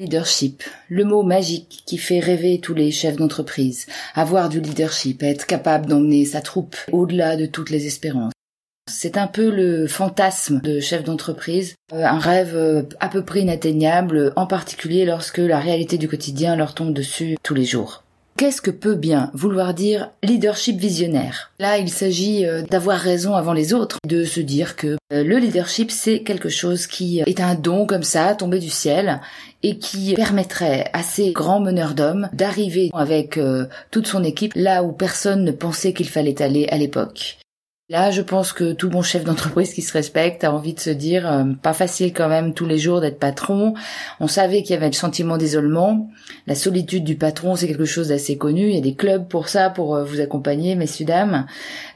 Leadership, le mot magique qui fait rêver tous les chefs d'entreprise. Avoir du leadership, être capable d'emmener sa troupe au-delà de toutes les espérances. C'est un peu le fantasme de chef d'entreprise, euh, un rêve euh, à peu près inatteignable, en particulier lorsque la réalité du quotidien leur tombe dessus tous les jours. Qu'est-ce que peut bien vouloir dire leadership visionnaire? Là, il s'agit euh, d'avoir raison avant les autres, de se dire que euh, le leadership, c'est quelque chose qui est un don comme ça, tombé du ciel, et qui permettrait à ces grands meneurs d'hommes d'arriver avec euh, toute son équipe là où personne ne pensait qu'il fallait aller à l'époque. Là, je pense que tout bon chef d'entreprise qui se respecte a envie de se dire, euh, pas facile quand même tous les jours d'être patron. On savait qu'il y avait le sentiment d'isolement. La solitude du patron, c'est quelque chose d'assez connu. Il y a des clubs pour ça, pour euh, vous accompagner, messieurs, dames.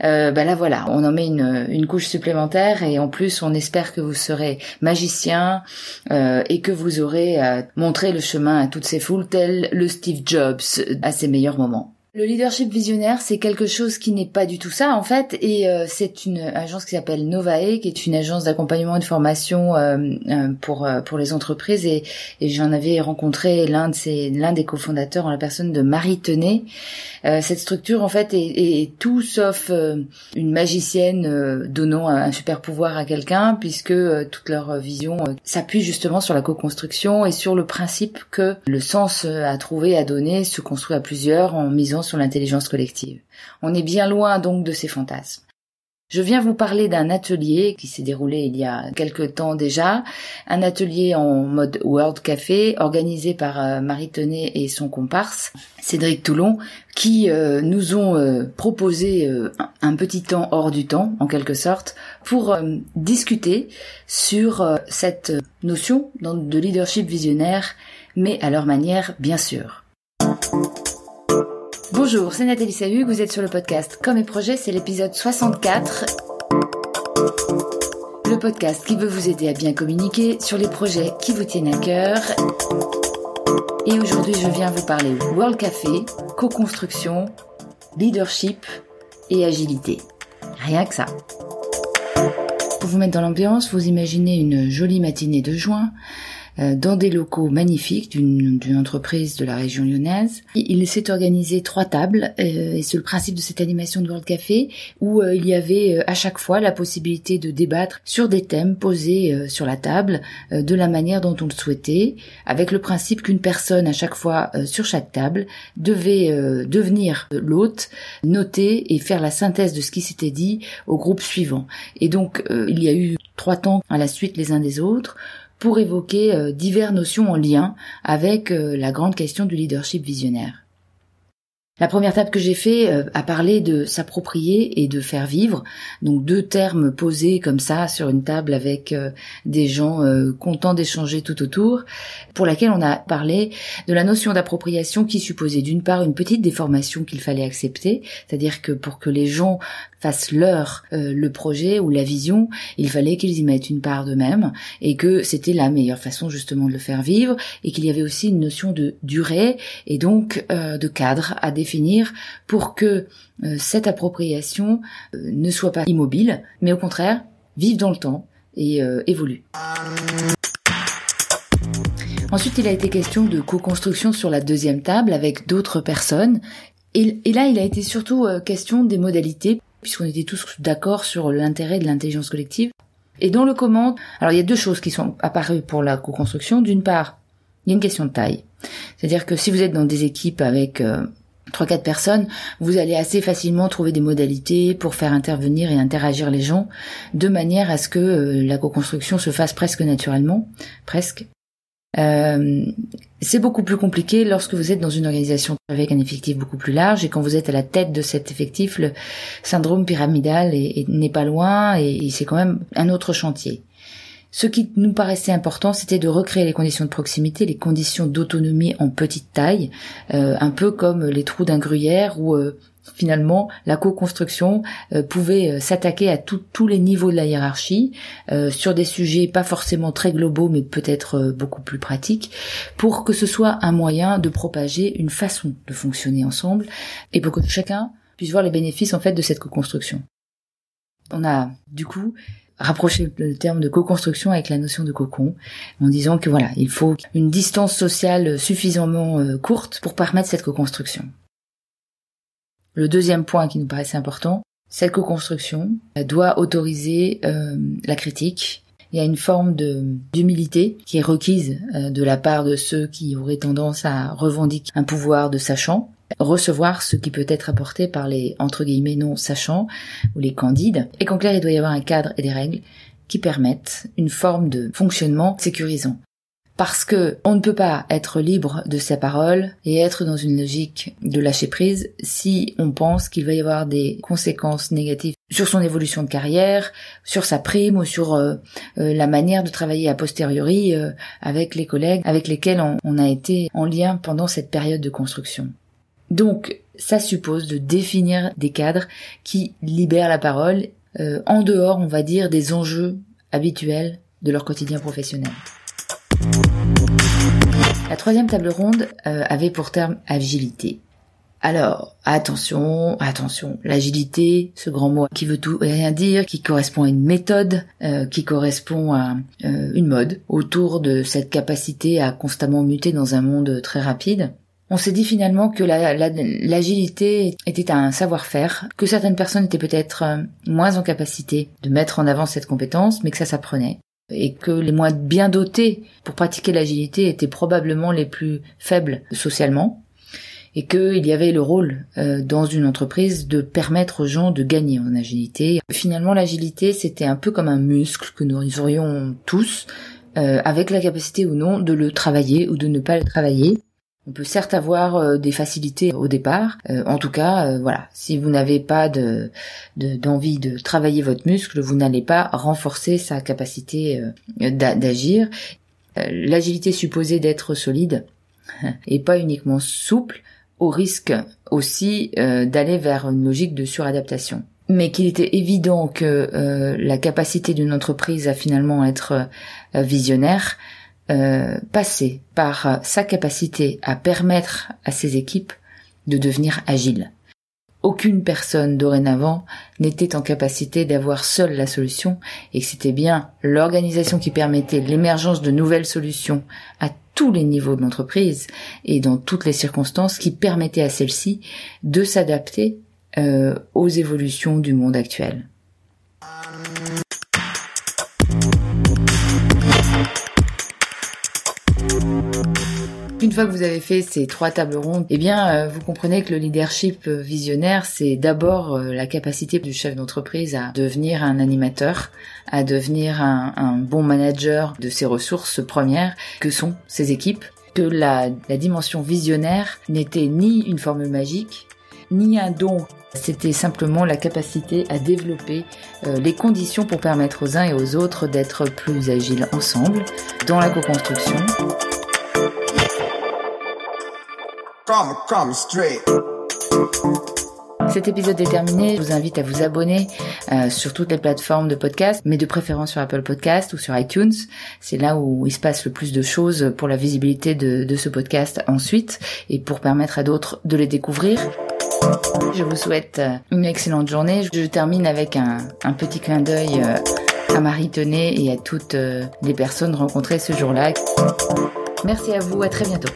Euh, bah là, voilà, on en met une, une, couche supplémentaire et en plus, on espère que vous serez magicien euh, et que vous aurez montré le chemin à toutes ces foules, tel le Steve Jobs à ses meilleurs moments. Le leadership visionnaire, c'est quelque chose qui n'est pas du tout ça en fait, et euh, c'est une agence qui s'appelle Novae, qui est une agence d'accompagnement et de formation euh, euh, pour pour les entreprises, et, et j'en avais rencontré l'un de ses l'un des cofondateurs en la personne de Marie Tenet. cette structure en fait est, est, tout sauf une magicienne donnant un, super pouvoir à quelqu'un, puisque toute leur vision s'appuie justement sur la co-construction et sur le principe que le sens à trouver, à donner, se construit à plusieurs en misant sur l'intelligence collective. On est bien loin donc de ces fantasmes. Je viens vous parler d'un atelier qui s'est déroulé il y a quelque temps déjà, un atelier en mode World Café organisé par euh, Marie Tenet et son comparse Cédric Toulon qui euh, nous ont euh, proposé un petit temps hors du temps en quelque sorte pour discuter sur cette notion de leadership visionnaire mais à leur manière bien sûr. Bonjour, c'est Nathalie Sahu, vous êtes sur le podcast Comme et Projet, c'est l'épisode 64. Le podcast qui veut vous aider à bien communiquer sur les projets qui vous tiennent à cœur. Et aujourd'hui, je viens vous parler World Café, co-construction, leadership et agilité. Rien que ça. Pour vous mettre dans l'ambiance, vous imaginez une jolie matinée de juin dans des locaux magnifiques d'une entreprise de la région lyonnaise. Il s'est organisé trois tables euh, et c'est le principe de cette animation de World Café où euh, il y avait à chaque fois la possibilité de débattre sur des thèmes posés sur la table de la manière dont on le souhaitait, avec le principe qu'une personne à chaque fois sur chaque table devait devenir l'hôte, noter et faire la synthèse de ce qui s'était dit au groupe suivant. Et donc il y a eu trois temps à la suite les uns des autres pour évoquer euh, diverses notions en lien avec euh, la grande question du leadership visionnaire. La première table que j'ai fait euh, a parlé de s'approprier et de faire vivre, donc deux termes posés comme ça sur une table avec des gens contents d'échanger tout autour, pour laquelle on a parlé de la notion d'appropriation qui supposait d'une part une petite déformation qu'il fallait accepter, c'est-à-dire que pour que les gens fassent leur euh, le projet ou la vision, il fallait qu'ils y mettent une part d'eux-mêmes et que c'était la meilleure façon justement de le faire vivre et qu'il y avait aussi une notion de durée et donc euh, de cadre à définir pour que euh, cette appropriation ne soit pas immobile, mais au contraire vive dans le temps et évolue. Ensuite, il a été question de co-construction sur la deuxième table avec d'autres personnes. Et, là, il a été surtout question des modalités puisqu'on était tous d'accord sur l'intérêt de l'intelligence collective. Et dans le comment, alors il y a deux choses qui sont apparues pour la co-construction. D'une part, il y a une question de taille. C'est-à-dire que si vous êtes dans des équipes avec euh, trois quatre personnes, vous allez assez facilement trouver des modalités pour faire intervenir et interagir les gens de manière à ce que euh, la co-construction se fasse presque naturellement, presque. Euh, c'est beaucoup plus compliqué lorsque vous êtes dans une organisation avec un effectif beaucoup plus large et quand vous êtes à la tête de cet effectif, le syndrome pyramidal n'est pas loin et, c'est quand même un autre chantier. Ce qui nous paraissait important, c'était de recréer les conditions de proximité, les conditions d'autonomie en petite taille, euh, un peu comme les trous d'un gruyère où euh, finalement la co-construction euh, pouvait s'attaquer à tous les niveaux de la hiérarchie sur des sujets pas forcément très globaux mais peut-être beaucoup plus pratiques pour que ce soit un moyen de propager une façon de fonctionner ensemble et pour que chacun puisse voir les bénéfices en fait de cette co-construction. On a du coup rapprocher le terme de co-construction avec la notion de cocon, en disant que voilà, il faut une distance sociale suffisamment euh, courte pour permettre cette co-construction. Le deuxième point qui nous paraissait important, cette co-construction doit autoriser euh, la critique. Il y a une forme d'humilité qui est requise euh, de la part de ceux qui auraient tendance à revendiquer un pouvoir de sachant, recevoir ce qui peut être apporté par les entre guillemets non sachants ou les candides, et qu'en clair il doit y avoir un cadre et des règles qui permettent une forme de fonctionnement sécurisant parce que on ne peut pas être libre de sa parole et être dans une logique de lâcher prise si on pense qu'il va y avoir des conséquences négatives sur son évolution de carrière, sur sa prime ou sur euh, euh, la manière de travailler a posteriori euh, avec les collègues avec lesquels on, a été en lien pendant cette période de construction. Donc, ça suppose de définir des cadres qui libèrent la parole en dehors, on va dire, des enjeux habituels de leur quotidien professionnel. La troisième table ronde euh, avait pour terme agilité. Alors, attention, attention, l'agilité, ce grand mot qui veut tout et rien dire, qui correspond à une méthode, euh, qui correspond à euh, une mode autour de cette capacité à constamment muter dans un monde très rapide. On s'est dit finalement que l'agilité était un savoir-faire, que certaines personnes étaient peut-être moins en capacité de mettre en avant cette compétence, mais que ça s'apprenait et que les moins bien dotés pour pratiquer l'agilité étaient probablement les plus faibles socialement et qu'il y avait le rôle euh, dans une entreprise de permettre aux gens de gagner en agilité. Finalement, l'agilité, c'était un peu comme un muscle que nous aurions tous, euh, avec la capacité ou non de le travailler ou de ne pas le travailler. On peut certes avoir euh, des facilités au départ. Euh, en tout cas, euh, voilà, si vous n'avez pas de d'envie de, travailler votre muscle, vous n'allez pas renforcer sa capacité d'agir. L'agilité supposée d'être solide et pas uniquement souple, au risque aussi d'aller vers une logique de suradaptation mais qu'il était évident que la capacité d'une entreprise à finalement être visionnaire euh, passer par sa capacité à permettre à ses équipes de devenir agiles. Aucune personne dorénavant n'était en capacité d'avoir seule la solution et c'était bien l'organisation qui permettait l'émergence de nouvelles solutions à tous les niveaux de l'entreprise et dans toutes les circonstances qui permettait à celle-ci de s'adapter euh, aux évolutions du monde actuel. Une fois que vous avez fait ces trois tables rondes, eh bien, euh, vous comprenez que le leadership visionnaire, c'est d'abord euh, la capacité du chef d'entreprise à devenir un animateur, à devenir un, bon manager de ses ressources premières, que sont ses équipes, que la, dimension visionnaire n'était ni une formule magique, ni un don. C'était simplement la capacité à développer euh, les conditions pour permettre aux uns et aux autres d'être plus agiles ensemble dans la co-construction. Cet épisode est terminé. Je vous invite à vous abonner euh, sur toutes les plateformes de podcast, mais de préférence sur Apple Podcast ou sur iTunes. C'est là où il se passe le plus de choses pour la visibilité de, ce podcast ensuite et pour permettre à d'autres de les découvrir. Je vous souhaite euh, une excellente journée. Je termine avec un, petit clin d'œil euh, à Marie Tenet et à toutes les personnes rencontrées ce jour-là. Merci à vous, à très bientôt.